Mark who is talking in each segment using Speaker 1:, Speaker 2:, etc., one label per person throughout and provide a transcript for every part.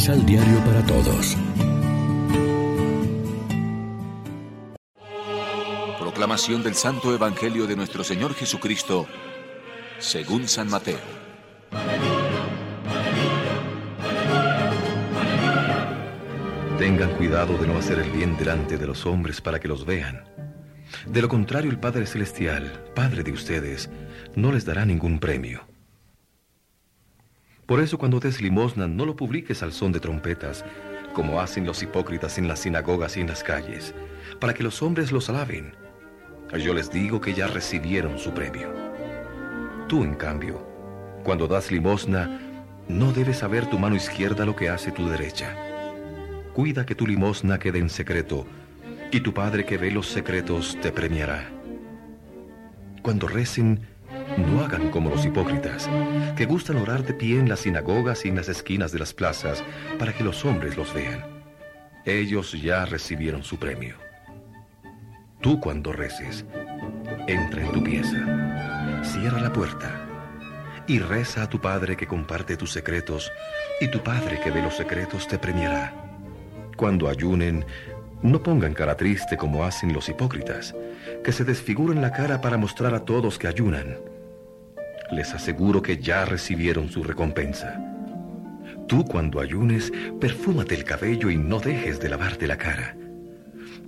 Speaker 1: Misal Diario para Todos.
Speaker 2: Proclamación del Santo Evangelio de nuestro Señor Jesucristo, según San Mateo.
Speaker 3: Tengan cuidado de no hacer el bien delante de los hombres para que los vean. De lo contrario, el Padre Celestial, Padre de ustedes, no les dará ningún premio. Por eso cuando des limosna no lo publiques al son de trompetas, como hacen los hipócritas en las sinagogas y en las calles, para que los hombres los alaben. Yo les digo que ya recibieron su premio. Tú, en cambio, cuando das limosna, no debes saber tu mano izquierda lo que hace tu derecha. Cuida que tu limosna quede en secreto, y tu Padre que ve los secretos te premiará. Cuando recen, no hagan como los hipócritas, que gustan orar de pie en las sinagogas y en las esquinas de las plazas para que los hombres los vean. Ellos ya recibieron su premio. Tú cuando reces, entra en tu pieza, cierra la puerta y reza a tu Padre que comparte tus secretos, y tu Padre que ve los secretos te premiará. Cuando ayunen, no pongan cara triste como hacen los hipócritas, que se desfiguran la cara para mostrar a todos que ayunan. Les aseguro que ya recibieron su recompensa. Tú cuando ayunes, perfúmate el cabello y no dejes de lavarte la cara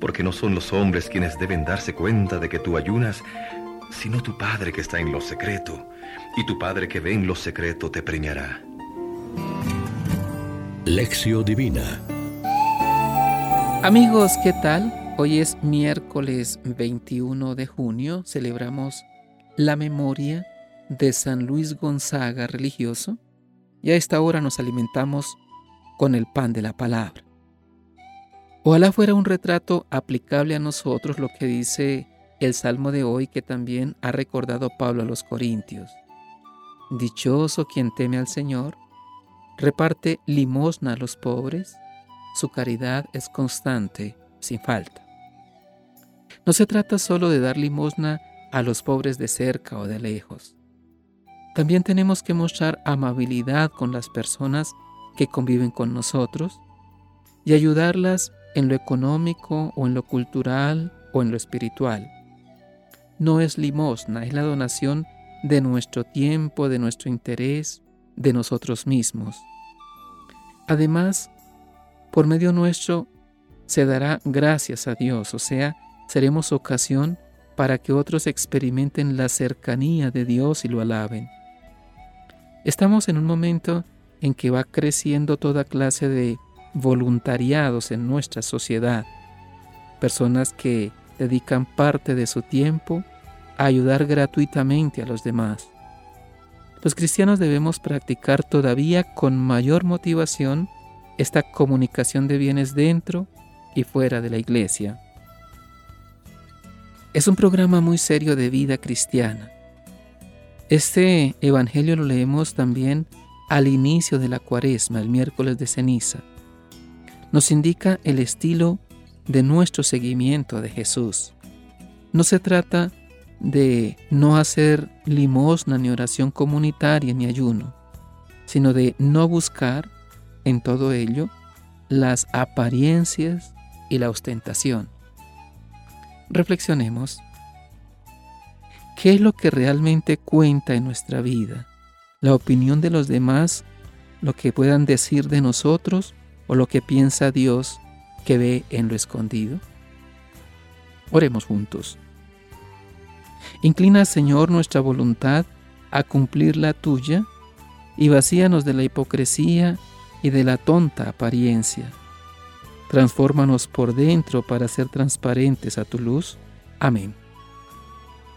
Speaker 3: porque no son los hombres quienes deben darse cuenta de que tú ayunas, sino tu Padre que está en lo secreto, y tu Padre que ve en lo secreto te premiará.
Speaker 1: Lección Divina
Speaker 4: Amigos, ¿qué tal? Hoy es miércoles 21 de junio, celebramos la memoria de San Luis Gonzaga religioso y a esta hora nos alimentamos con el pan de la palabra. Ojalá fuera un retrato aplicable a nosotros lo que dice el Salmo de hoy que también ha recordado Pablo a los Corintios. Dichoso quien teme al Señor, reparte limosna a los pobres, su caridad es constante, sin falta. No se trata solo de dar limosna a los pobres de cerca o de lejos. También tenemos que mostrar amabilidad con las personas que conviven con nosotros y ayudarlas en lo económico o en lo cultural o en lo espiritual. No es limosna, es la donación de nuestro tiempo, de nuestro interés, de nosotros mismos. Además, por medio nuestro se dará gracias a Dios, o sea, seremos ocasión para que otros experimenten la cercanía de Dios y lo alaben. Estamos en un momento en que va creciendo toda clase de voluntariados en nuestra sociedad, personas que dedican parte de su tiempo a ayudar gratuitamente a los demás. Los cristianos debemos practicar todavía con mayor motivación esta comunicación de bienes dentro y fuera de la iglesia. Es un programa muy serio de vida cristiana. Este Evangelio lo leemos también al inicio de la cuaresma, el miércoles de ceniza nos indica el estilo de nuestro seguimiento de Jesús. No se trata de no hacer limosna ni oración comunitaria ni ayuno, sino de no buscar en todo ello las apariencias y la ostentación. Reflexionemos. ¿Qué es lo que realmente cuenta en nuestra vida? ¿La opinión de los demás? ¿Lo que puedan decir de nosotros? o lo que piensa Dios que ve en lo escondido? Oremos juntos. Inclina, Señor, nuestra voluntad a cumplir la tuya y vacíanos de la hipocresía y de la tonta apariencia. Transfórmanos por dentro para ser transparentes a tu luz. Amén.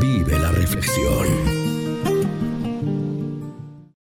Speaker 1: Vive la reflexión.